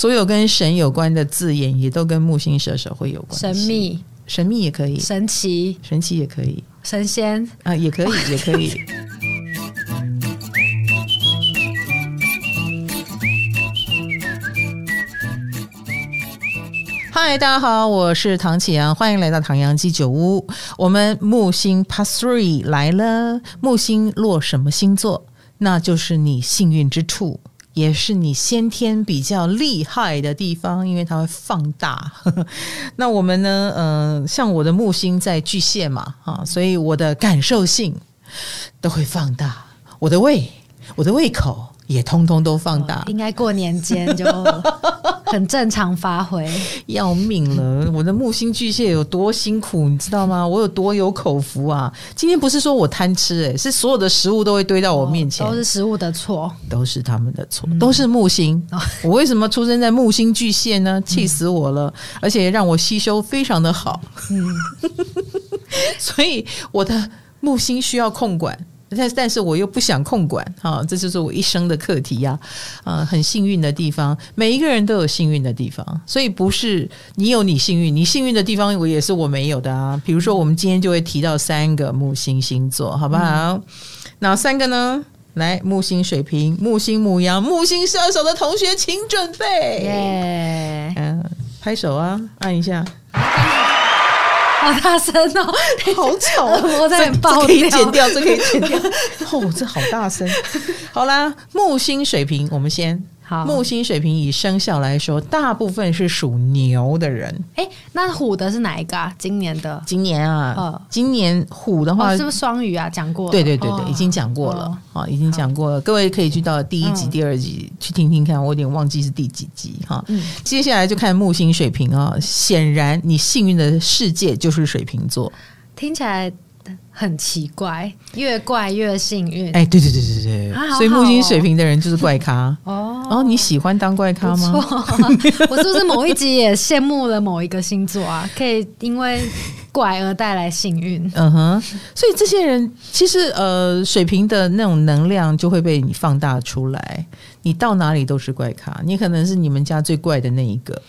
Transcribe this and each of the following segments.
所有跟神有关的字眼，也都跟木星射手会有关。神秘，神秘也可以，神奇，神奇也可以，神仙。啊，也可以，也可以。嗨，大家好，我是唐启阳，欢迎来到唐阳鸡酒屋。我们木星 Pass Three 来了，木星落什么星座，那就是你幸运之处，也是你先天比较厉害的地方，因为它会放大。那我们呢？嗯、呃，像我的木星在巨蟹嘛，啊，所以我的感受性都会放大，我的胃，我的胃口。也通通都放大，应该过年间就很正常发挥。要命了！我的木星巨蟹有多辛苦，你知道吗？我有多有口福啊！今天不是说我贪吃、欸，诶，是所有的食物都会堆到我面前，都是食物的错，都是他们的错，都是木星。嗯、我为什么出生在木星巨蟹呢？气死我了！而且让我吸收非常的好，嗯，所以我的木星需要控管。但但是我又不想控管，哈，这就是我一生的课题呀，啊，很幸运的地方，每一个人都有幸运的地方，所以不是你有你幸运，你幸运的地方我也是我没有的啊。比如说，我们今天就会提到三个木星星座，好不好？嗯、哪三个呢？来，木星水瓶、木星母羊、木星射手的同学，请准备，耶，嗯，拍手啊，按一下。好大声哦！好吵啊！我在爆这，这可以剪掉，这可以剪掉。哦，这好大声！好啦，木星水瓶，我们先。好，木星水瓶以生肖来说，大部分是属牛的人。哎，那虎的是哪一个啊？今年的？今年啊，哦、今年虎的话、哦、是不是双鱼啊？讲过了，对对对对，已经讲过了啊、哦，已经讲过了。各位可以去到第一集、嗯、第二集去听听看，我有点忘记是第几集哈。嗯，接下来就看木星水瓶啊，显然你幸运的世界就是水瓶座，听起来。很奇怪，越怪越幸运。哎，对对对对对，啊、好好哦、所以木星水平的人就是怪咖哦。然后你喜欢当怪咖吗？我是不是某一集也羡慕了某一个星座啊？可以因为怪而带来幸运。嗯哼，所以这些人其实呃，水平的那种能量就会被你放大出来。你到哪里都是怪咖，你可能是你们家最怪的那一个。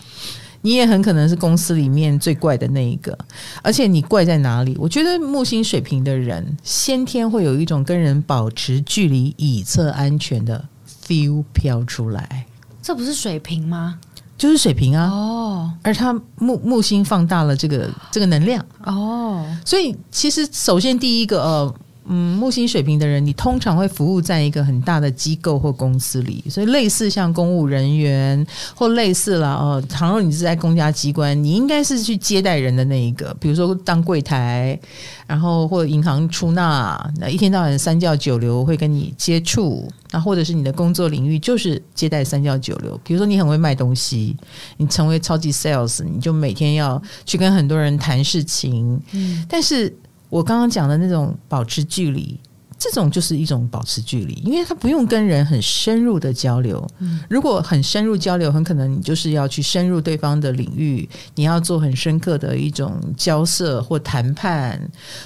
你也很可能是公司里面最怪的那一个，而且你怪在哪里？我觉得木星水平的人先天会有一种跟人保持距离以测安全的 feel 飘出来。这不是水平吗？就是水平啊！哦，而他木木星放大了这个这个能量哦，所以其实首先第一个呃。嗯，木星水平的人，你通常会服务在一个很大的机构或公司里，所以类似像公务人员或类似了哦。倘若你是在公家机关，你应该是去接待人的那一个，比如说当柜台，然后或者银行出纳，那一天到晚三教九流会跟你接触，那或者是你的工作领域就是接待三教九流，比如说你很会卖东西，你成为超级 sales，你就每天要去跟很多人谈事情，嗯，但是。我刚刚讲的那种保持距离，这种就是一种保持距离，因为他不用跟人很深入的交流。如果很深入交流，很可能你就是要去深入对方的领域，你要做很深刻的一种交涉或谈判，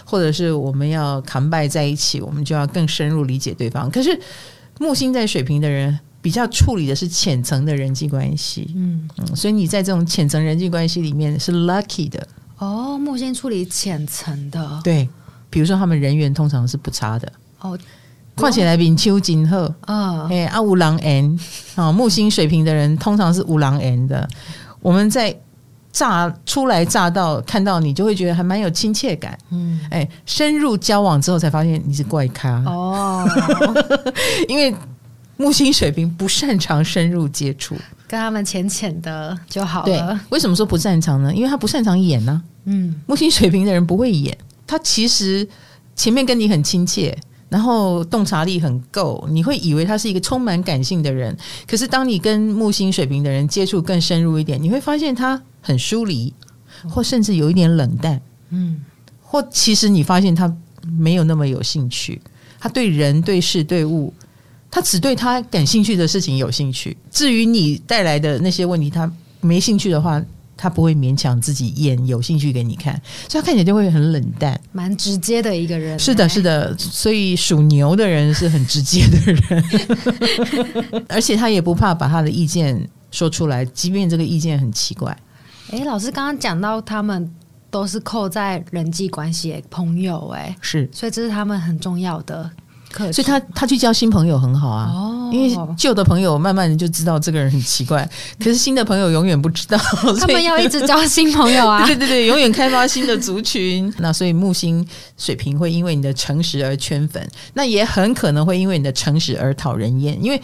或者是我们要 combine 在一起，我们就要更深入理解对方。可是木星在水瓶的人比较处理的是浅层的人际关系，嗯嗯，所以你在这种浅层人际关系里面是 lucky 的。哦，木星处理浅层的，对，比如说他们人缘通常是不差的。哦，况且来宾丘金鹤，啊，哎，阿五郎 N，啊，木星水平的人通常是五郎 N 的。我们在乍初来乍到看到你，就会觉得还蛮有亲切感。嗯，哎，深入交往之后才发现你是怪咖。哦，因为木星水瓶不擅长深入接触。跟他们浅浅的就好了。对，为什么说不擅长呢？因为他不擅长演呢、啊。嗯，木星水瓶的人不会演，他其实前面跟你很亲切，然后洞察力很够，你会以为他是一个充满感性的人。可是当你跟木星水平的人接触更深入一点，你会发现他很疏离，或甚至有一点冷淡。嗯，或其实你发现他没有那么有兴趣，他对人对事对物。他只对他感兴趣的事情有兴趣，至于你带来的那些问题，他没兴趣的话，他不会勉强自己演有兴趣给你看，所以他看起来就会很冷淡，蛮直接的一个人。是的，是的，所以属牛的人是很直接的人，而且他也不怕把他的意见说出来，即便这个意见很奇怪。哎，老师刚刚讲到他们都是扣在人际关系朋友，哎，是，所以这是他们很重要的。所以他他去交新朋友很好啊，哦、因为旧的朋友慢慢的就知道这个人很奇怪，可是新的朋友永远不知道，他们要一直交新朋友啊，对对对，永远开发新的族群。那所以木星水平会因为你的诚实而圈粉，那也很可能会因为你的诚实而讨人厌，因为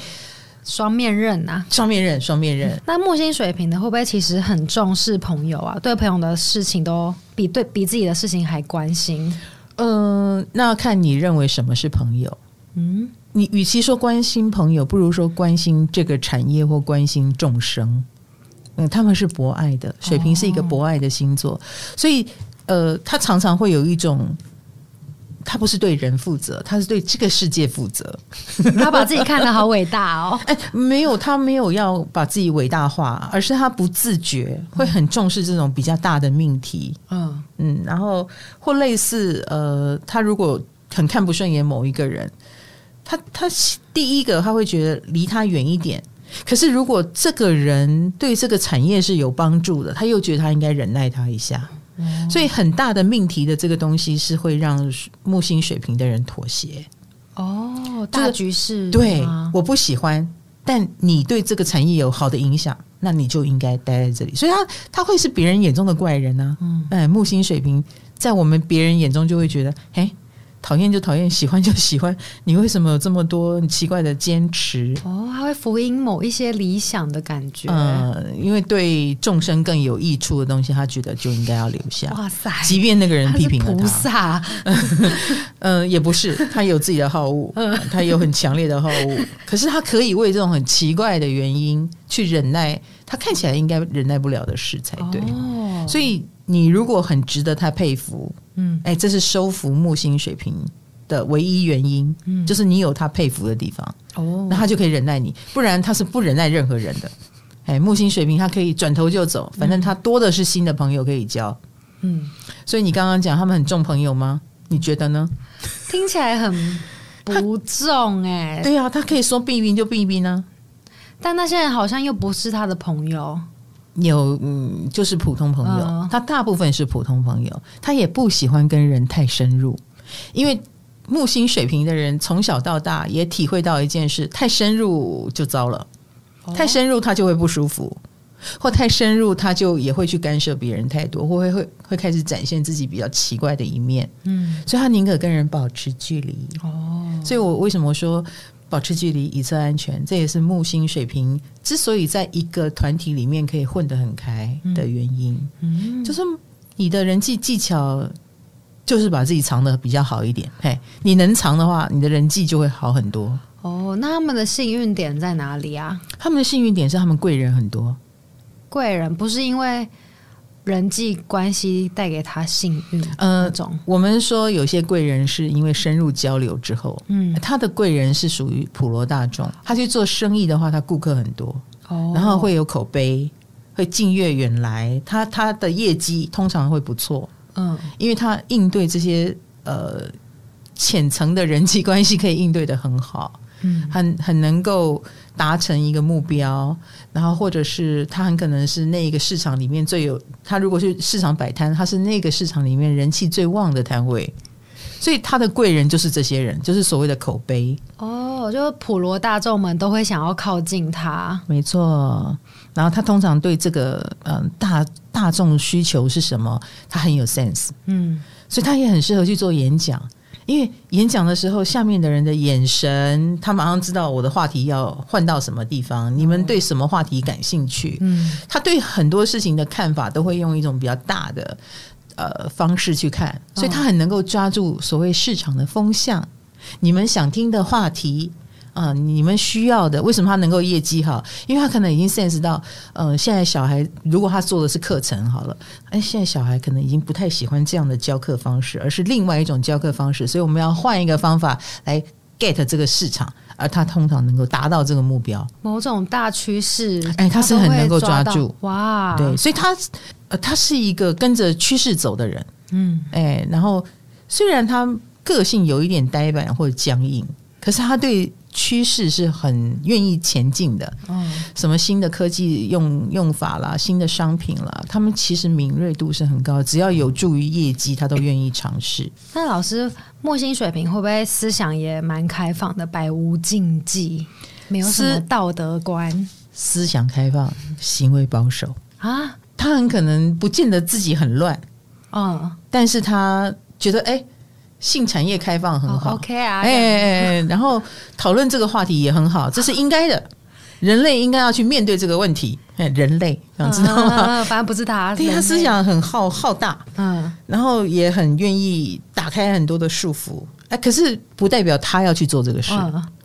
双面刃呐，双面刃，双面刃。嗯、那木星水平的会不会其实很重视朋友啊？对朋友的事情都比对比自己的事情还关心？嗯、呃，那看你认为什么是朋友。嗯，你与其说关心朋友，不如说关心这个产业或关心众生。嗯，他们是博爱的，水瓶是一个博爱的星座，哦、所以呃，他常常会有一种，他不是对人负责，他是对这个世界负责。他把自己看得好伟大哦。哎，没有，他没有要把自己伟大化，而是他不自觉会很重视这种比较大的命题。嗯嗯，然后或类似呃，他如果很看不顺眼某一个人。他他第一个他会觉得离他远一点，可是如果这个人对这个产业是有帮助的，他又觉得他应该忍耐他一下。嗯、所以很大的命题的这个东西是会让木星水平的人妥协。哦，大局势对，我不喜欢，但你对这个产业有好的影响，那你就应该待在这里。所以他他会是别人眼中的怪人呢、啊。嗯，哎，木星水瓶在我们别人眼中就会觉得，嘿。讨厌就讨厌，喜欢就喜欢。你为什么有这么多很奇怪的坚持？哦，他会福音某一些理想的感觉。嗯，因为对众生更有益处的东西，他觉得就应该要留下。哇塞！即便那个人批评了他，菩萨。嗯，也不是，他有自己的好恶，他有很强烈的好恶。可是他可以为这种很奇怪的原因去忍耐，他看起来应该忍耐不了的事才对。哦，所以你如果很值得他佩服。嗯，哎，这是收服木星水瓶的唯一原因，嗯，就是你有他佩服的地方哦，那他就可以忍耐你，不然他是不忍耐任何人的。哎，木星水瓶他可以转头就走，反正他多的是新的朋友可以交。嗯，所以你刚刚讲他们很重朋友吗？你觉得呢？听起来很不重哎、欸。对啊，他可以说避避就避避呢，但那些人好像又不是他的朋友。有嗯，就是普通朋友，呃、他大部分是普通朋友，他也不喜欢跟人太深入，因为木星水平的人从小到大也体会到一件事：太深入就糟了，哦、太深入他就会不舒服，或太深入他就也会去干涉别人太多，或会会会开始展现自己比较奇怪的一面。嗯，所以他宁可跟人保持距离。哦，所以我为什么说？保持距离以策安全，这也是木星水瓶之所以在一个团体里面可以混得很开的原因。嗯，嗯，就是你的人际技巧就是把自己藏的比较好一点。嘿，你能藏的话，你的人际就会好很多。哦，那他们的幸运点在哪里啊？他们的幸运点是他们贵人很多。贵人不是因为。人际关系带给他幸运，呃，种。我们说有些贵人是因为深入交流之后，嗯，他的贵人是属于普罗大众，他去做生意的话，他顾客很多，哦，然后会有口碑，会近悦远来，他他的业绩通常会不错，嗯，因为他应对这些呃浅层的人际关系可以应对的很好。嗯，很很能够达成一个目标，然后或者是他很可能是那一个市场里面最有，他如果是市场摆摊，他是那个市场里面人气最旺的摊位，所以他的贵人就是这些人，就是所谓的口碑。哦，就普罗大众们都会想要靠近他，没错。然后他通常对这个嗯大大众需求是什么，他很有 sense，嗯，所以他也很适合去做演讲。因为演讲的时候，下面的人的眼神，他马上知道我的话题要换到什么地方。你们对什么话题感兴趣？嗯，他对很多事情的看法都会用一种比较大的呃方式去看，所以他很能够抓住所谓市场的风向，你们想听的话题。啊、呃，你们需要的，为什么他能够业绩好？因为他可能已经 sense 到，呃，现在小孩如果他做的是课程好了，哎，现在小孩可能已经不太喜欢这样的教课方式，而是另外一种教课方式，所以我们要换一个方法来 get 这个市场，而他通常能够达到这个目标。某种大趋势，哎，他是很能够抓住，哇，对，所以他呃，他是一个跟着趋势走的人，嗯，哎，然后虽然他个性有一点呆板或者僵硬，可是他对。趋势是很愿意前进的。嗯，什么新的科技用用法啦，新的商品啦，他们其实敏锐度是很高，只要有助于业绩，他都愿意尝试。那老师，木星水平会不会思想也蛮开放的，百无禁忌，没有什么道德观？思，思想开放，行为保守啊，他很可能不见得自己很乱，嗯，但是他觉得哎。欸性产业开放很好，oh, OK 啊，哎哎哎，然后讨论这个话题也很好，这是应该的，人类应该要去面对这个问题。哎，人类，想知道吗？反正不是他，对 他思想很浩浩大，嗯，然后也很愿意打开很多的束缚。哎，可是不代表他要去做这个事。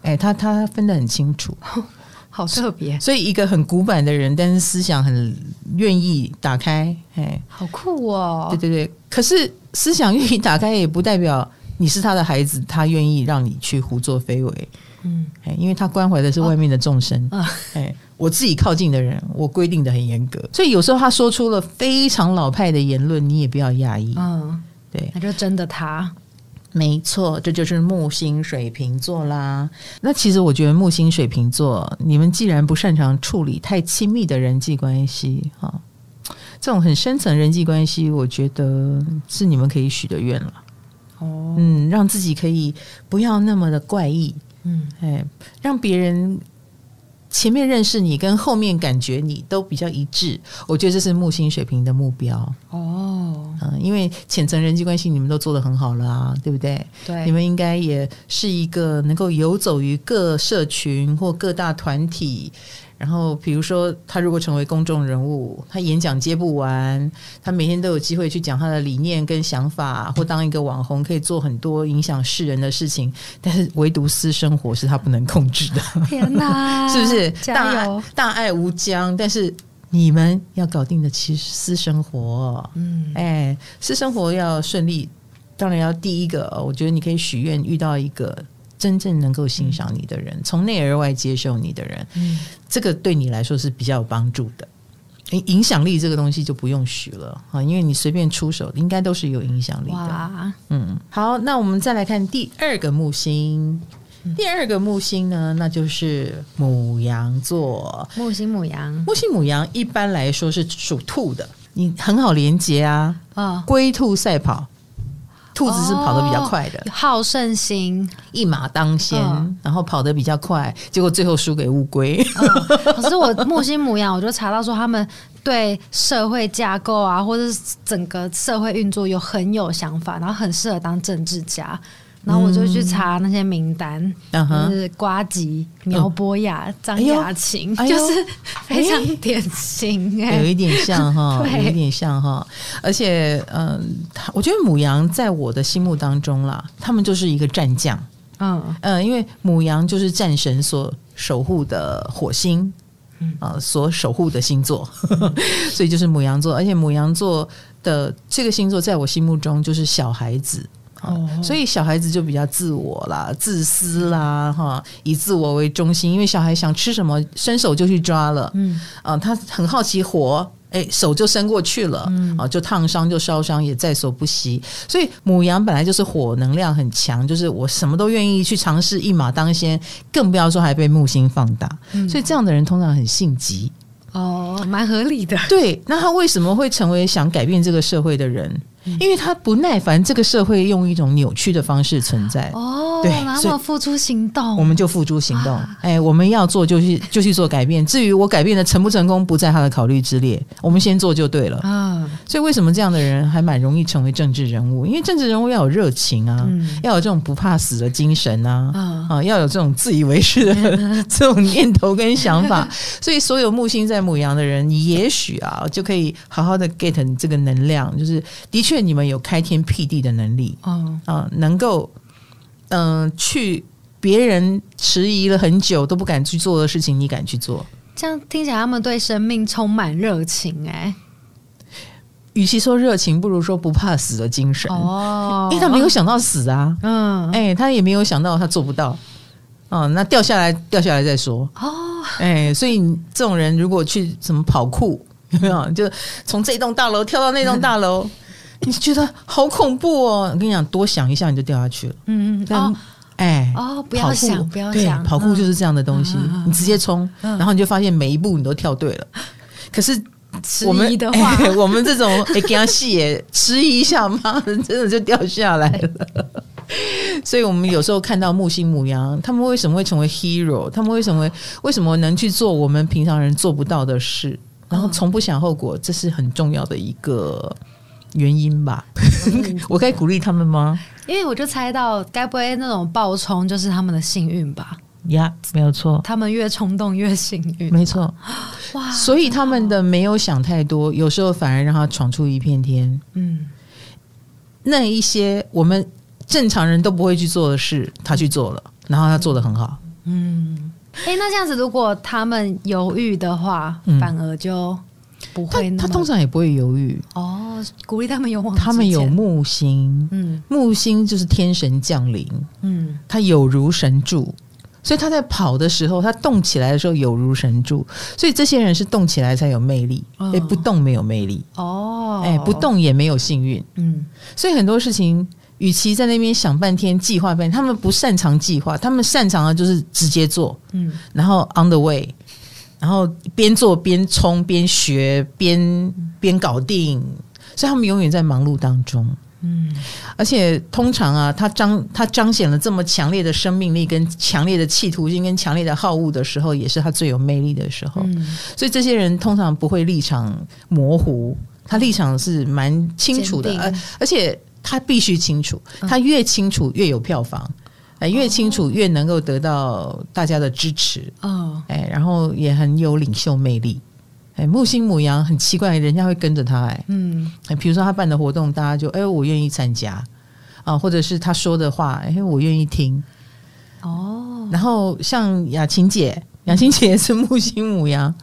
哎，他他分得很清楚。好特别，所以一个很古板的人，但是思想很愿意打开，哎，好酷哦！对对对，可是思想愿意打开，也不代表你是他的孩子，他愿意让你去胡作非为，嗯，哎，因为他关怀的是外面的众生，啊、哎，我自己靠近的人，我规定的很严格，所以有时候他说出了非常老派的言论，你也不要讶异，嗯，对，那就真的他。没错，这就是木星水瓶座啦。那其实我觉得木星水瓶座，你们既然不擅长处理太亲密的人际关系，哈，这种很深层人际关系，我觉得是你们可以许的愿了。哦，嗯，让自己可以不要那么的怪异，嗯，哎，让别人。前面认识你跟后面感觉你都比较一致，我觉得这是木星水平的目标哦。嗯，因为浅层人际关系你们都做得很好了啊，对不对？对，你们应该也是一个能够游走于各社群或各大团体。然后，比如说，他如果成为公众人物，他演讲接不完，他每天都有机会去讲他的理念跟想法，或当一个网红，可以做很多影响世人的事情。但是，唯独私生活是他不能控制的。天哪，是不是？大爱，大爱无疆，但是你们要搞定的其实私生活。嗯，哎，私生活要顺利，当然要第一个，我觉得你可以许愿遇到一个。真正能够欣赏你的人，从内而外接受你的人，嗯，这个对你来说是比较有帮助的。影响力这个东西就不用许了啊，因为你随便出手，应该都是有影响力的。哇嗯，好，那我们再来看第二个木星。第二个木星呢，那就是母羊座。木星母羊，木星母羊一般来说是属兔的，你很好连接啊，啊，龟兔赛跑。兔子是跑得比较快的，哦、好胜心，一马当先，嗯、然后跑得比较快，结果最后输给乌龟。嗯、可是我木星母羊，我就查到说他们对社会架构啊，或者是整个社会运作有很有想法，然后很适合当政治家。然后我就去查那些名单，嗯、就是瓜吉、苗博雅、张雅琴，哎、就是非常典型，有一点像哈，有一点像哈。而且，嗯，我觉得母羊在我的心目当中啦，他们就是一个战将，嗯。嗯，因为母羊就是战神所守护的火星，啊、呃，所守护的星座，所以就是母羊座。而且母羊座的这个星座，在我心目中就是小孩子。哦，所以小孩子就比较自我啦、自私啦，哈，以自我为中心。因为小孩想吃什么，伸手就去抓了，嗯，啊，他很好奇火，哎，手就伸过去了，嗯，啊，就烫伤就烧伤也在所不惜。所以母羊本来就是火能量很强，就是我什么都愿意去尝试，一马当先，更不要说还被木星放大。嗯，所以这样的人通常很性急。哦，蛮合理的。对，那他为什么会成为想改变这个社会的人？因为他不耐烦这个社会用一种扭曲的方式存在哦，对，那么付出行动，我们就付诸行动。啊、哎，我们要做就去就去做改变。至于我改变的成不成功，不在他的考虑之列。我们先做就对了啊。所以为什么这样的人还蛮容易成为政治人物？因为政治人物要有热情啊，嗯、要有这种不怕死的精神啊，啊，啊，要有这种自以为是的 这种念头跟想法。所以所有木星在母羊的人，你也许啊就可以好好的 get 这个能量，就是的确。你们有开天辟地的能力，嗯啊、呃，能够嗯、呃、去别人迟疑了很久都不敢去做的事情，你敢去做。这样听起来，他们对生命充满热情。哎，与其说热情，不如说不怕死的精神。哦，因为他没有想到死啊，嗯，哎，他也没有想到他做不到。哦，那掉下来，掉下来再说。哦，哎，所以这种人如果去什么跑酷，有没有？就从这栋大楼跳到那栋大楼。你觉得好恐怖哦！我跟你讲，多想一下你就掉下去了。嗯嗯，但哎，哦，不要想，不要想，跑酷就是这样的东西，你直接冲，然后你就发现每一步你都跳对了。可是我们的话，我们这种哎，给他细迟疑一下，妈的，真的就掉下来了。所以，我们有时候看到木星母羊，他们为什么会成为 hero？他们为什么为什么能去做我们平常人做不到的事？然后从不想后果，这是很重要的一个原因吧？我可以鼓励他们吗？因为我就猜到，该不会那种暴冲就是他们的幸运吧？呀，yeah, 没有错，他们越冲动越幸运，没错。哇，所以他们的没有想太多，有时候反而让他闯出一片天。嗯，那一些我们。正常人都不会去做的事，他去做了，然后他做的很好。嗯，哎、欸，那这样子，如果他们犹豫的话，嗯、反而就不会那。他通常也不会犹豫。哦，鼓励他们勇往。他们有木星，嗯，木星就是天神降临，嗯，他有如神助，所以他在跑的时候，他动起来的时候有如神助。所以这些人是动起来才有魅力，哎、哦，不动没有魅力。哦，哎，不动也没有幸运。嗯，所以很多事情。与其在那边想半天计划半天，他们不擅长计划，他们擅长的就是直接做，嗯，然后 on the way，然后边做边冲边学边边搞定，所以他们永远在忙碌当中，嗯，而且通常啊，他彰他彰显了这么强烈的生命力跟强烈的企图心跟强烈的好恶的时候，也是他最有魅力的时候，嗯，所以这些人通常不会立场模糊，他立场是蛮清楚的，而而且。他必须清楚，他越清楚越有票房，哎，越清楚越能够得到大家的支持，哦，哎，然后也很有领袖魅力，哎，木星母羊很奇怪，人家会跟着他，哎，嗯，比如说他办的活动，大家就哎，我愿意参加啊，或者是他说的话，哎，我愿意听，哦，然后像雅琴姐，雅琴姐也是木星母羊。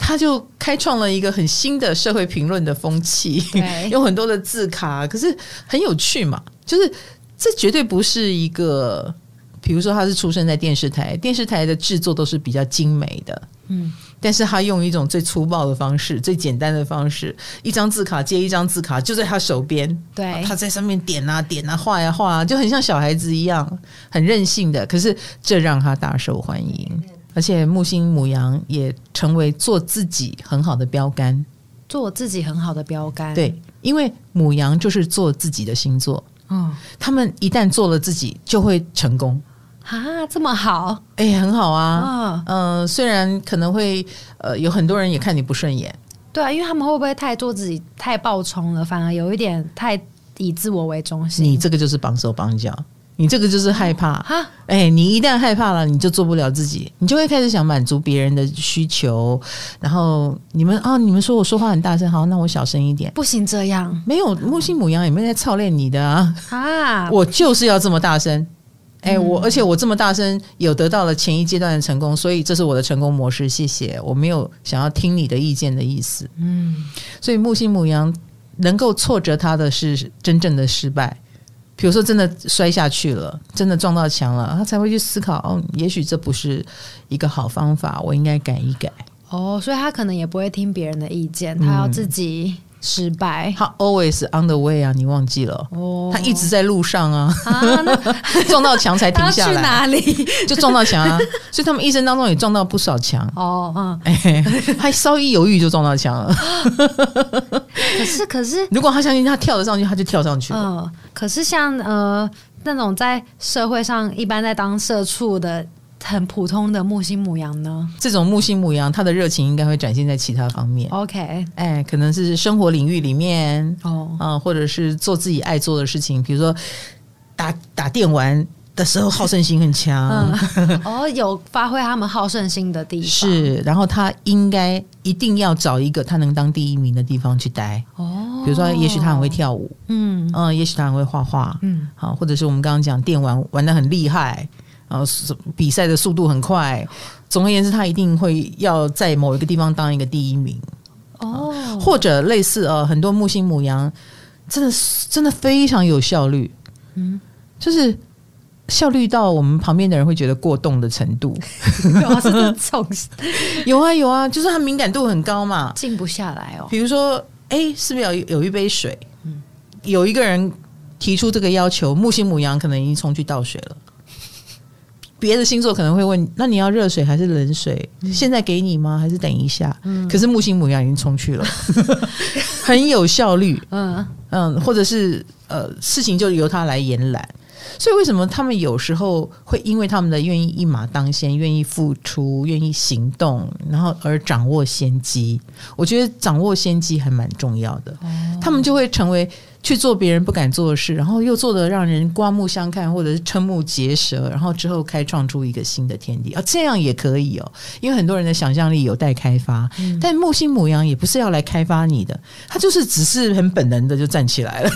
她就开创了一个很新的社会评论的风气，有很多的字卡，可是很有趣嘛。就是这绝对不是一个，比如说他是出生在电视台，电视台的制作都是比较精美的，嗯，但是他用一种最粗暴的方式，最简单的方式，一张字卡接一张字卡，就在他手边，对，他在上面点啊点啊画呀画啊，就很像小孩子一样，很任性的，可是这让他大受欢迎。而且木星母羊也成为做自己很好的标杆，做自己很好的标杆。对，因为母羊就是做自己的星座。嗯，他们一旦做了自己，就会成功啊！这么好，哎、欸，很好啊。嗯、呃，虽然可能会呃有很多人也看你不顺眼，对啊，因为他们会不会太做自己，太暴冲了，反而有一点太以自我为中心？你这个就是绑手绑脚。你这个就是害怕。哈，哎、欸，你一旦害怕了，你就做不了自己，你就会开始想满足别人的需求，然后你们啊，你们说我说话很大声，好，那我小声一点，不行这样，没有木星母羊也没有在操练你的啊，啊，我就是要这么大声，哎、欸，我而且我这么大声有得到了前一阶段的成功，所以这是我的成功模式，谢谢，我没有想要听你的意见的意思，嗯，所以木星母羊能够挫折他的是真正的失败。比如说，真的摔下去了，真的撞到墙了，他才会去思考，哦，也许这不是一个好方法，我应该改一改。哦，所以他可能也不会听别人的意见，他要自己失败。他 always on the way 啊，你忘记了？哦，他一直在路上啊，啊 撞到墙才停下来。去哪里？就撞到墙啊！所以他们一生当中也撞到不少墙。哦，嗯，哎，还稍一犹豫就撞到墙了。可是，可是，如果他相信他跳得上去，他就跳上去了。嗯，可是像呃那种在社会上一般在当社畜的很普通的木星母羊呢？这种木星母羊，他的热情应该会展现在其他方面。OK，哎，可能是生活领域里面哦，嗯，或者是做自己爱做的事情，比如说打打电玩。的时候好胜心很强，嗯，哦，有发挥他们好胜心的地方。是，然后他应该一定要找一个他能当第一名的地方去待。哦，比如说也许他很会跳舞，嗯。嗯，也许他很会画画，嗯，好，或者是我们刚刚讲电玩玩的很厉害，然后比赛的速度很快，总而言之，他一定会要在某一个地方当一个第一名哦，或者类似呃，很多木星母羊真的真的非常有效率，嗯，就是。效率到我们旁边的人会觉得过动的程度，有啊 有啊，就是他敏感度很高嘛，静不下来哦。比如说，哎、欸，是不是有有一杯水？嗯，有一个人提出这个要求，木星母羊可能已经冲去倒水了。别的星座可能会问，那你要热水还是冷水？嗯、现在给你吗？还是等一下？嗯、可是木星母羊已经冲去了，很有效率。嗯嗯，或者是呃，事情就由他来延揽。所以为什么他们有时候会因为他们的愿意一马当先、愿意付出、愿意行动，然后而掌握先机？我觉得掌握先机还蛮重要的。哦、他们就会成为。去做别人不敢做的事，然后又做的让人刮目相看，或者是瞠目结舌，然后之后开创出一个新的天地啊，这样也可以哦。因为很多人的想象力有待开发，嗯、但木星母羊也不是要来开发你的，他就是只是很本能的就站起来了，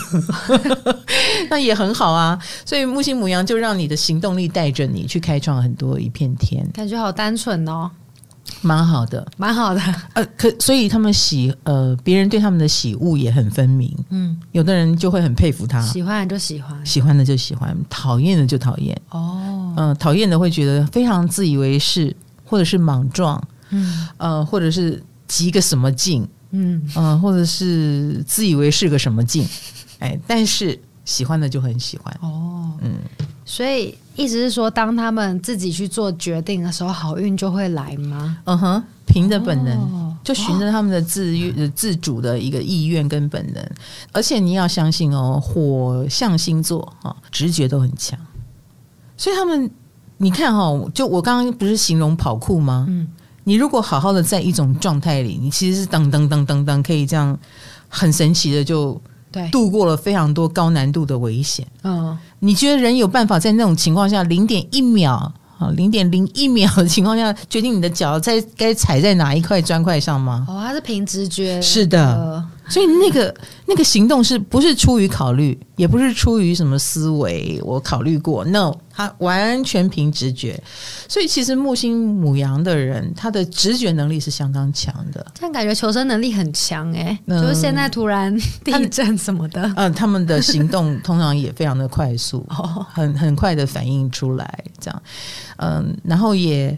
那也很好啊。所以木星母羊就让你的行动力带着你去开创很多一片天，感觉好单纯哦。蛮好的，蛮好的。呃，可所以他们喜呃，别人对他们的喜恶也很分明。嗯，有的人就会很佩服他，喜欢就喜欢，喜欢的就喜欢，讨厌的就讨厌。哦，嗯、呃，讨厌的会觉得非常自以为是，或者是莽撞。嗯，呃，或者是急个什么劲。嗯，嗯、呃，或者是自以为是个什么劲。哎，但是喜欢的就很喜欢。哦，嗯。所以意思是说，当他们自己去做决定的时候，好运就会来吗？嗯哼，凭着本能，哦、就循着他们的自愿、哦、自主的一个意愿跟本能。而且你要相信哦，火象星座啊，直觉都很强。所以他们，你看哈、哦，就我刚刚不是形容跑酷吗？嗯，你如果好好的在一种状态里，你其实是噔噔噔噔噔，可以这样很神奇的就。对，度过了非常多高难度的危险。嗯，你觉得人有办法在那种情况下零点一秒啊，零点零一秒的情况下决定你的脚在该踩在哪一块砖块上吗？哦，他是凭直觉。是的。所以那个那个行动是不是出于考虑，也不是出于什么思维？我考虑过，no，他完全凭直觉。所以其实木星母羊的人，他的直觉能力是相当强的。但感觉求生能力很强诶、欸，嗯、就是现在突然地震什么的，嗯、呃，他们的行动 通常也非常的快速，很很快的反应出来，这样，嗯，然后也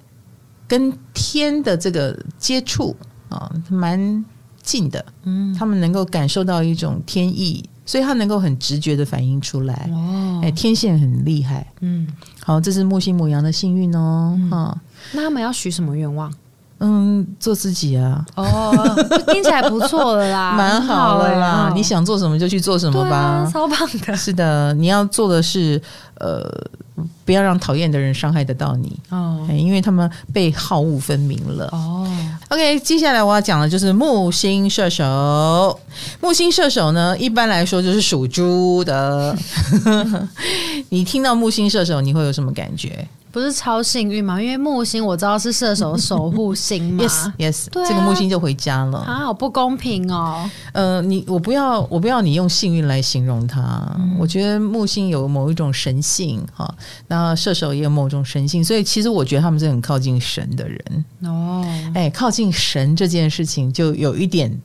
跟天的这个接触啊，蛮。近的，嗯，他们能够感受到一种天意，所以他能够很直觉的反应出来。哦，哎，天线很厉害，嗯，好，这是木星母羊的幸运哦，哈、嗯。那他们要许什么愿望？嗯，做自己啊。哦，听起来不错的啦，蛮好的啦。你想做什么就去做什么吧，啊、超棒的。是的，你要做的是，呃。不要让讨厌的人伤害得到你哦，因为他们被好恶分明了哦。OK，接下来我要讲的就是木星射手。木星射手呢，一般来说就是属猪的。你听到木星射手，你会有什么感觉？不是超幸运吗？因为木星我知道是射手守护星嘛。Yes, yes，这个木星就回家了。啊，好不公平哦。呃，你我不要，我不要你用幸运来形容它。嗯，我觉得木星有某一种神性哈，那射手也有某种神性，所以其实我觉得他们是很靠近神的人哦。哎，靠近神这件事情就有一点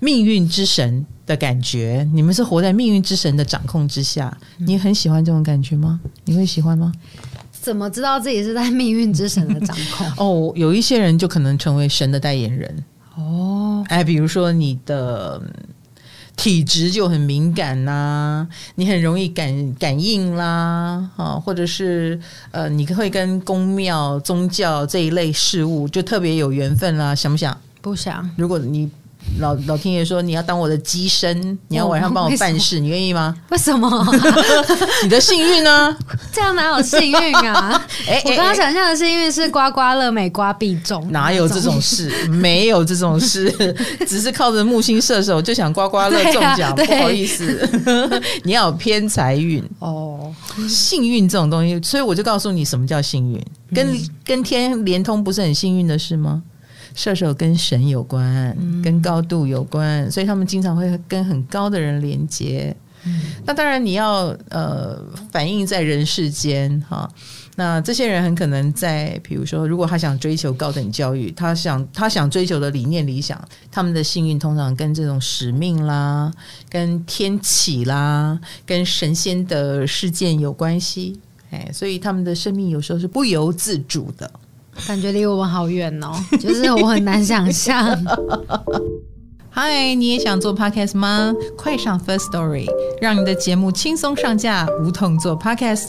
命运之神的感觉。你们是活在命运之神的掌控之下，你很喜欢这种感觉吗？你会喜欢吗？怎么知道自己是在命运之神的掌控？哦，有一些人就可能成为神的代言人哦。哎，比如说你的体质就很敏感呐、啊，你很容易感感应啦，啊，或者是呃，你会跟宫庙、宗教这一类事物就特别有缘分啦。想不想？不想。如果你老老天爷说你要当我的机身，你要晚上帮我办事，你愿意吗？为什么？你的幸运呢？这样哪有幸运啊？哎，我刚刚想象的幸运是刮刮乐每刮必中，哪有这种事？没有这种事，只是靠着木星射手就想刮刮乐中奖，不好意思，你要有偏财运哦。幸运这种东西，所以我就告诉你什么叫幸运，跟跟天连通不是很幸运的事吗？射手跟神有关，嗯、跟高度有关，所以他们经常会跟很高的人连接。嗯、那当然，你要呃反映在人世间哈。那这些人很可能在，比如说，如果他想追求高等教育，他想他想追求的理念理想，他们的幸运通常跟这种使命啦、跟天启啦、跟神仙的事件有关系。哎，所以他们的生命有时候是不由自主的。感觉离我们好远哦，就是我很难想象。嗨，你也想做 Podcast 吗？快上 First Story，让你的节目轻松上架，无痛做 Podcast。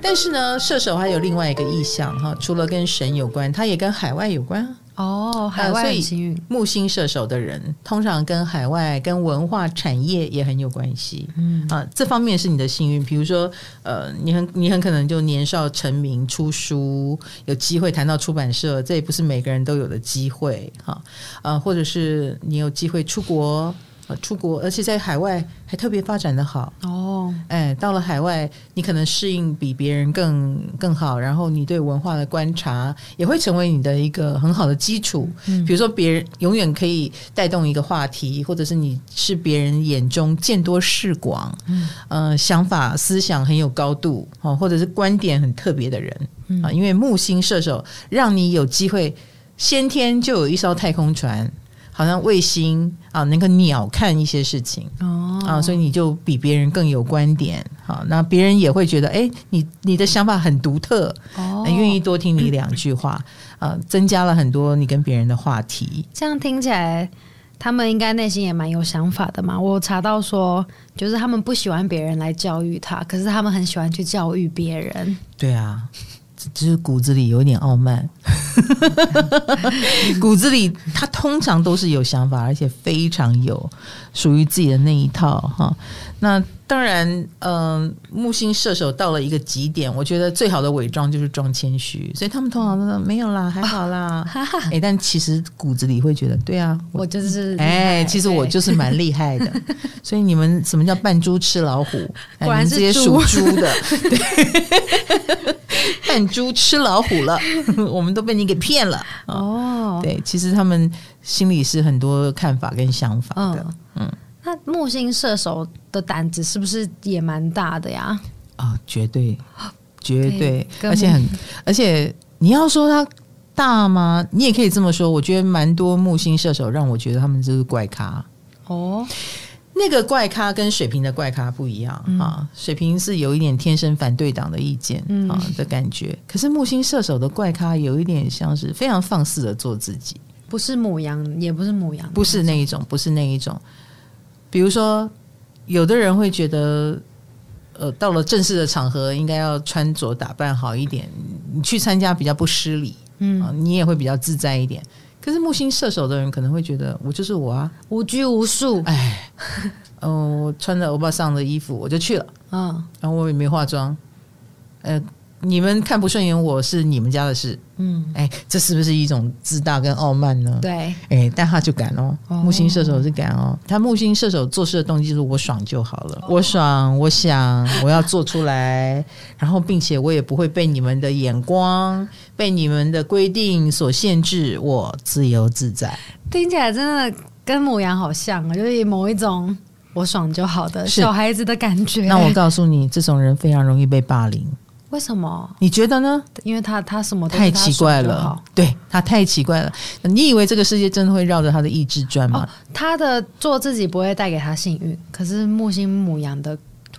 但是呢，射手还有另外一个意向哈，除了跟神有关，它也跟海外有关。哦，海外很幸运。木星射手的人通常跟海外、跟文化产业也很有关系。嗯啊，这方面是你的幸运。比如说，呃，你很你很可能就年少成名、出书，有机会谈到出版社，这也不是每个人都有的机会哈。呃，或者是你有机会出国。出国，而且在海外还特别发展的好哦。哎，到了海外，你可能适应比别人更更好，然后你对文化的观察也会成为你的一个很好的基础。嗯，比如说别人永远可以带动一个话题，或者是你是别人眼中见多识广，嗯，呃，想法思想很有高度，哦，或者是观点很特别的人啊。因为木星射手让你有机会先天就有一艘太空船。好像卫星啊，能够鸟看一些事情哦啊，所以你就比别人更有观点。好，那别人也会觉得，哎，你你的想法很独特哦，愿意多听你两句话啊，增加了很多你跟别人的话题。这样听起来，他们应该内心也蛮有想法的嘛。我查到说，就是他们不喜欢别人来教育他，可是他们很喜欢去教育别人。对啊。只是骨子里有点傲慢，骨子里他通常都是有想法，而且非常有属于自己的那一套哈。那当然，嗯、呃，木星射手到了一个极点，我觉得最好的伪装就是装谦虚，所以他们通常都说没有啦，还好啦。哎、欸，但其实骨子里会觉得，对啊，我，我就是哎、欸，其实我就是蛮厉害的。所以你们什么叫扮猪吃老虎？果然是这些属猪的，对，扮猪吃老虎了，我们都被你给骗了哦。对，其实他们心里是很多看法跟想法的，嗯。嗯那木星射手的胆子是不是也蛮大的呀？啊、哦，绝对，绝对，而且很，而且你要说他大吗？你也可以这么说。我觉得蛮多木星射手让我觉得他们就是怪咖哦。那个怪咖跟水瓶的怪咖不一样啊。水瓶是有一点天生反对党的意见啊、的感觉，可是木星射手的怪咖有一点像是非常放肆的做自己，不是母羊，也不是母羊，不是那一种，不是那一种。比如说，有的人会觉得，呃，到了正式的场合，应该要穿着打扮好一点，你去参加比较不失礼，嗯、呃，你也会比较自在一点。可是木星射手的人可能会觉得，我就是我啊，无拘无束。哎，嗯、呃，我穿着欧巴桑的衣服我就去了，嗯，然后我也没化妆，呃。你们看不顺眼我是你们家的事，嗯，哎，这是不是一种自大跟傲慢呢？对，哎，但他就敢哦，木星射手是敢哦，他木星射手做事的动机就是我爽就好了，我爽，我想我要做出来，然后并且我也不会被你们的眼光、被你们的规定所限制，我自由自在。听起来真的跟母羊好像啊，就是某一种我爽就好的小孩子的感觉。那我告诉你，这种人非常容易被霸凌。为什么？你觉得呢？因为他他什么都太奇怪了，对他太奇怪了。你以为这个世界真的会绕着他的意志转吗？哦，他的做自己不会带给他幸运，可是木星母羊的。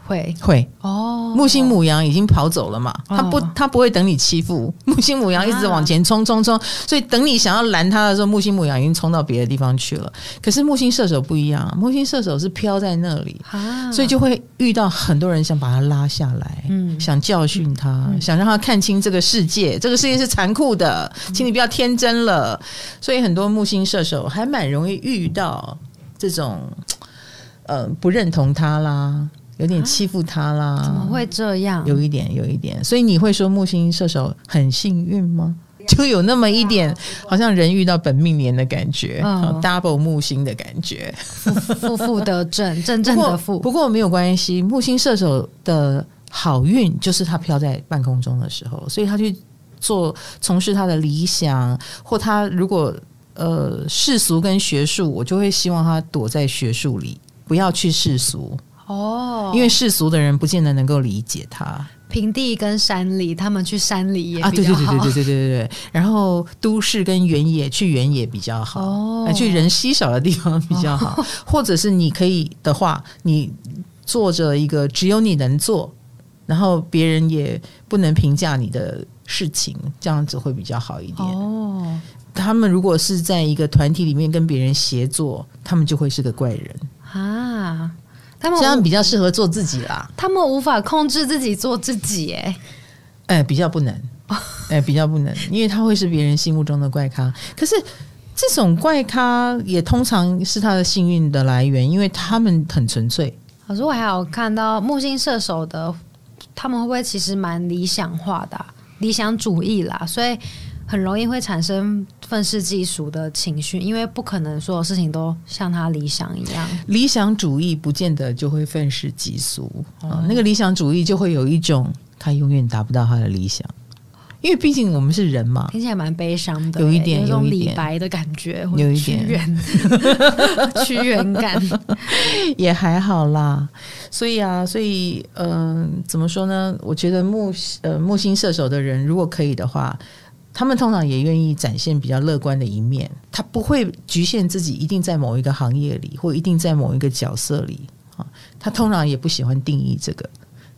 会会哦，木星母羊已经跑走了嘛？哦、他不，他不会等你欺负。木星母羊一直往前冲冲冲，所以等你想要拦他的时候，木星母羊已经冲到别的地方去了。可是木星射手不一样，木星射手是飘在那里，啊、所以就会遇到很多人想把他拉下来，嗯，想教训他，嗯、想让他看清这个世界，这个世界是残酷的，请你不要天真了。所以很多木星射手还蛮容易遇到这种，呃，不认同他啦。有点欺负他啦？啊，怎么会这样？有一点，有一点。所以你会说木星射手很幸运吗？就有那么一点，好像人遇到本命年的感觉，嗯，double 木星的感觉，负负得正，正正的负。不过没有关系，木星射手的好运就是他飘在半空中的时候，所以他去做从事他的理想，或他如果呃世俗跟学术，我就会希望他躲在学术里，不要去世俗。哦，因为世俗的人不见得能够理解他。平地跟山里，他们去山里也比较好。啊，对对对对对对对对。然后都市跟原野，去原野比较好。哦，去人稀少的地方比较好。哦，或者是你可以的话，你做着一个只有你能做，然后别人也不能评价你的事情，这样子会比较好一点。哦，他们如果是在一个团体里面跟别人协作，他们就会是个怪人啊。他们这样比较适合做自己啦。他们无法控制自己做自己，哎，哎，比较不能，哎，比较不能，因为他会是别人心目中的怪咖。可是这种怪咖也通常是他的幸运的来源，因为他们很纯粹。可是我还有看到木星射手的，他们会不会其实蛮理想化的、啊、理想主义啦？所以。很容易会产生愤世嫉俗的情绪，因为不可能所有事情都像他理想一样。理想主义不见得就会愤世嫉俗啊，那个理想主义就会有一种他永远达不到他的理想，因为毕竟我们是人嘛。听起来蛮悲伤的，有一点，有一点李白的感觉，有一点屈原，屈原感 也还好啦。所以啊，所以嗯、呃，怎么说呢？我觉得木呃木星射手的人，如果可以的话。他们通常也愿意展现比较乐观的一面，他不会局限自己一定在某一个行业里，或一定在某一个角色里啊。他通常也不喜欢定义这个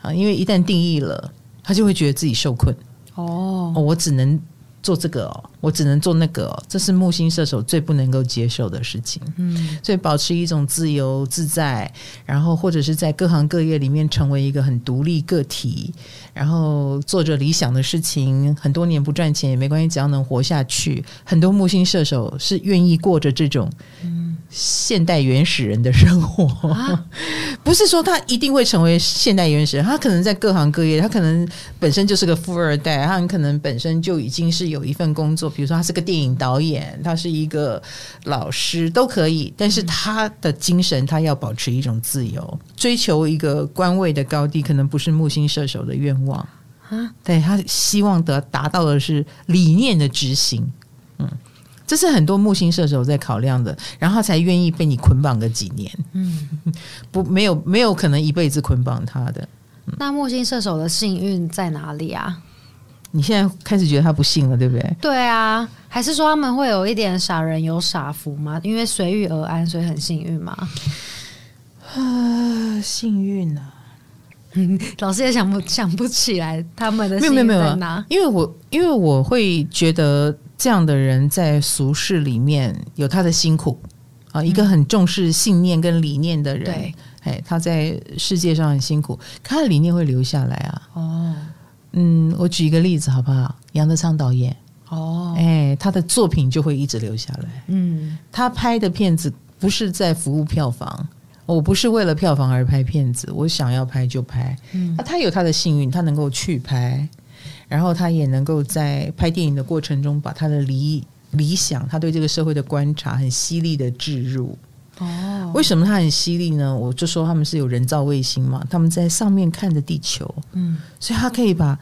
啊，因为一旦定义了，他就会觉得自己受困。哦，我只能。做这个哦，我只能做那个哦，这是木星射手最不能够接受的事情。嗯，所以保持一种自由自在，然后或者是在各行各业里面成为一个很独立个体，然后做着理想的事情，很多年不赚钱也没关系，只要能活下去。很多木星射手是愿意过着这种现代原始人的生活，啊、不是说他一定会成为现代原始人，他可能在各行各业，他可能本身就是个富二代，他很可能本身就已经是。有一份工作，比如说他是个电影导演，他是一个老师，都可以。但是他的精神，他要保持一种自由，追求一个官位的高低，可能不是木星射手的愿望啊。对，他希望得达到的是理念的执行。嗯，这是很多木星射手在考量的，然后才愿意被你捆绑个几年。嗯，不，没有没有可能一辈子捆绑他的。嗯，那木星射手的幸运在哪里啊？你现在开始觉得他不幸了，对不对？对啊，还是说他们会有一点傻人有傻福吗？因为随遇而安，所以很幸运吗？啊，幸运啊！嗯，老师也想不想不起来他们的幸运在哪？没有没有没有，因为我因为我会觉得这样的人在俗世里面有他的辛苦啊，嗯、一个很重视信念跟理念的人，对，哎，他在世界上很辛苦，他的理念会留下来啊。哦。嗯，我举一个例子好不好？杨德昌导演哦，哎，他的作品就会一直留下来。嗯，他拍的片子不是在服务票房，我不是为了票房而拍片子，我想要拍就拍。嗯，他有他的幸运，他能够去拍，然后他也能够在拍电影的过程中，把他的理理想，他对这个社会的观察很犀利的置入。哦，为什么他很犀利呢？我就说他们是有人造卫星嘛，他们在上面看着地球，嗯，所以他可以把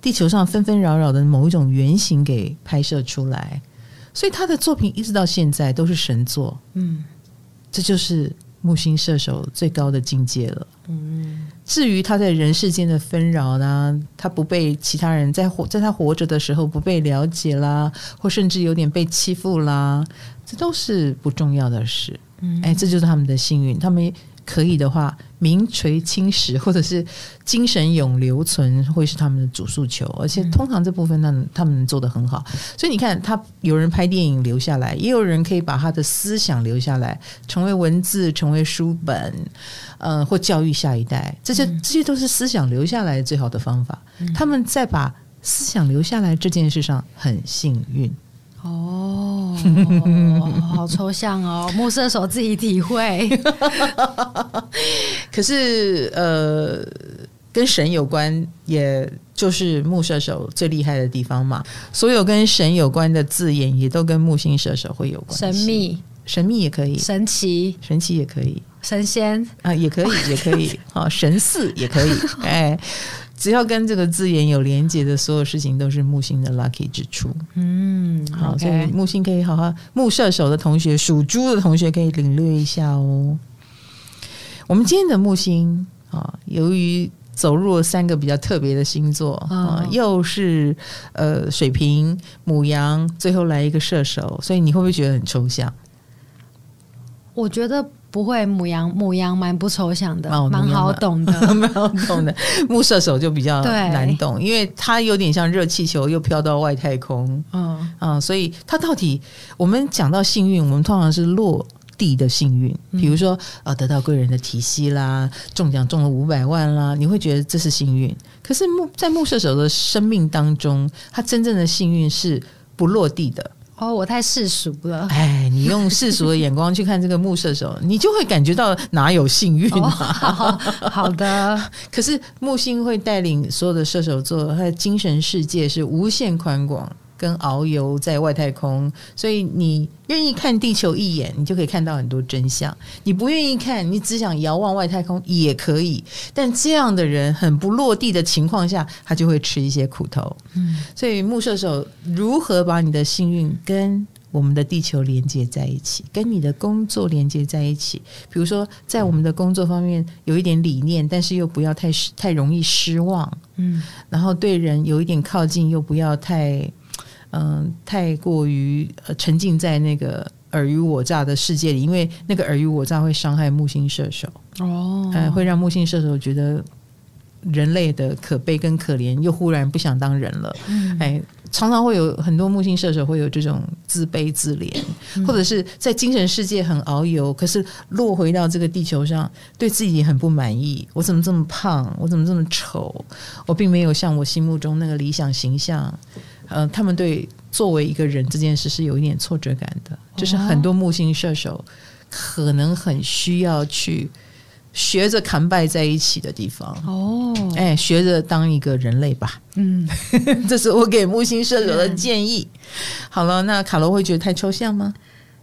地球上纷纷扰扰的某一种原型给拍摄出来，所以他的作品一直到现在都是神作，嗯，这就是木星射手最高的境界了，嗯。至于他在人世间的纷扰啦，他不被其他人在活，在他活着的时候不被了解啦，或甚至有点被欺负啦，这都是不重要的事。嗯，哎，这就是他们的幸运。他们可以的话，名垂青史，或者是精神永留存，会是他们的主诉求。而且通常这部分，那他们做得很好。所以你看，他有人拍电影留下来，也有人可以把他的思想留下来，成为文字，成为书本，呃，或教育下一代。这些这些都是思想留下来最好的方法。他们在把思想留下来这件事上很幸运。哦，好抽象哦，木射手自己体会。可是，呃，跟神有关，也就是木射手最厉害的地方嘛。所有跟神有关的字眼，也都跟木星射手会有关。神秘，神秘也可以，神奇，神奇也可以，神仙啊，也可以，也可以，好，神似也可以，哎。只要跟这个字眼有连接的所有事情，都是木星的 lucky 之处。嗯，好所以木星可以好好，木射手的同学，属猪的同学可以领略一下哦。我们今天的木星啊，由于走入了三个比较特别的星座啊，又是呃水瓶、母羊，最后来一个射手，所以你会不会觉得很抽象？我觉得。不会，母羊母羊蛮不抽象的，蛮好懂的，蛮好懂的。木射手就比较 难懂，因为它有点像热气球，又飘到外太空。嗯嗯，所以它到底，我们讲到幸运，我们通常是落地的幸运，比如说呃得到贵人的提携啦，中奖中了五百万啦，你会觉得这是幸运。可是木在木射手的生命当中，他真正的幸运是不落地的。哦，我太世俗了。哎，你用世俗的眼光去看这个木射手，你就会感觉到哪有幸运啊？哦，好，好的。可是木星会带领所有的射手座，他的精神世界是无限宽广。跟遨游在外太空，所以你愿意看地球一眼，你就可以看到很多真相。你不愿意看，你只想遥望外太空也可以。但这样的人很不落地的情况下，他就会吃一些苦头。嗯，所以木射手如何把你的幸运跟我们的地球连接在一起，跟你的工作连接在一起？比如说，在我们的工作方面有一点理念，但是又不要太太容易失望。嗯，然后对人有一点靠近，又不要太。嗯，太过于沉浸在那个尔虞我诈的世界里，因为那个尔虞我诈会伤害木星射手哦，哎，会让木星射手觉得人类的可悲跟可怜，又忽然不想当人了。嗯，哎，常常会有很多木星射手会有这种自卑自怜，嗯，或者是在精神世界很遨游，可是落回到这个地球上，对自己很不满意。我怎么这么胖？我怎么这么丑？我并没有像我心目中那个理想形象。呃，他们对作为一个人这件事是有一点挫折感的，就是很多木星射手可能很需要去学着扛拜在一起的地方哦，哎，学着当一个人类吧，嗯，这是我给木星射手的建议。好了，那卡罗会觉得太抽象吗？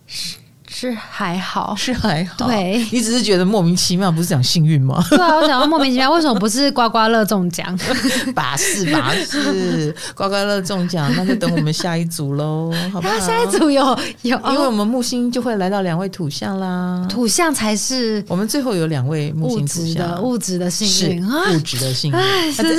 是。是还好，是还好。对，你只是觉得莫名其妙，不是讲幸运吗？对啊，我想到莫名其妙，为什么不是刮刮乐中奖？把式把式，刮刮乐中奖，那就等我们下一组喽，好不好？下一组有有，因为我们木星就会来到两位土象啦，土象才是我们最后有两位木星土象，物质的幸运，物质的幸运。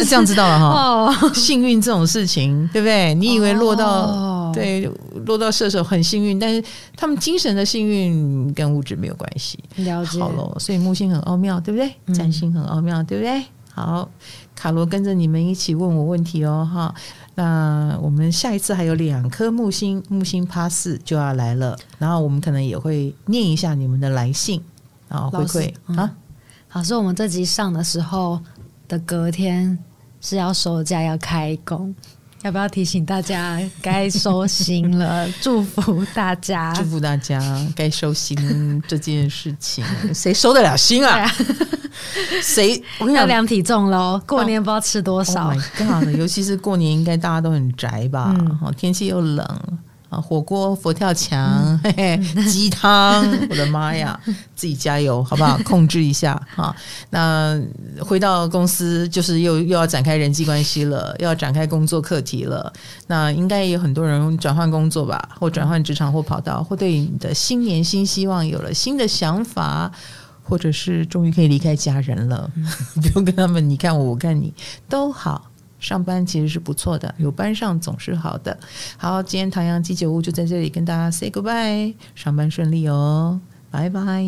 这样知道了哈，幸运这种事情，对不对？你以为落到对落到射手很幸运，但是他们精神的幸运。跟物质没有关系，了解。好了，所以木星很奥妙，对不对？占星很奥妙，对不对？好，卡罗跟着你们一起问我问题哦，哈。那我们下一次还有两颗木星，木星趴四就要来了，然后我们可能也会念一下你们的来信然后，回馈啊。老师，我们这集上的时候的隔天是要收假要开工。要不要提醒大家该收心了？祝福大家，祝福大家该收心这件事情，谁收得了心啊？谁？我跟你讲，要量体重喽！过年不知道吃多少。Oh my God，尤其是过年，应该大家都很宅吧？嗯，天气又冷。啊，火锅、佛跳墙、嘿嘿，鸡汤，我的妈呀！自己加油，好不好？控制一下哈。那回到公司，就是又又要展开人际关系了，又要展开工作课题了。那应该也有很多人转换工作吧，或转换职场或跑道，或对你的新年新希望有了新的想法，或者是终于可以离开家人了，不用跟他们你看我，我看你，都好。上班其实是不错的，有班上总是好的。好，今天唐阳鸡酒屋就在这里跟大家 say goodbye，上班顺利哦，拜拜。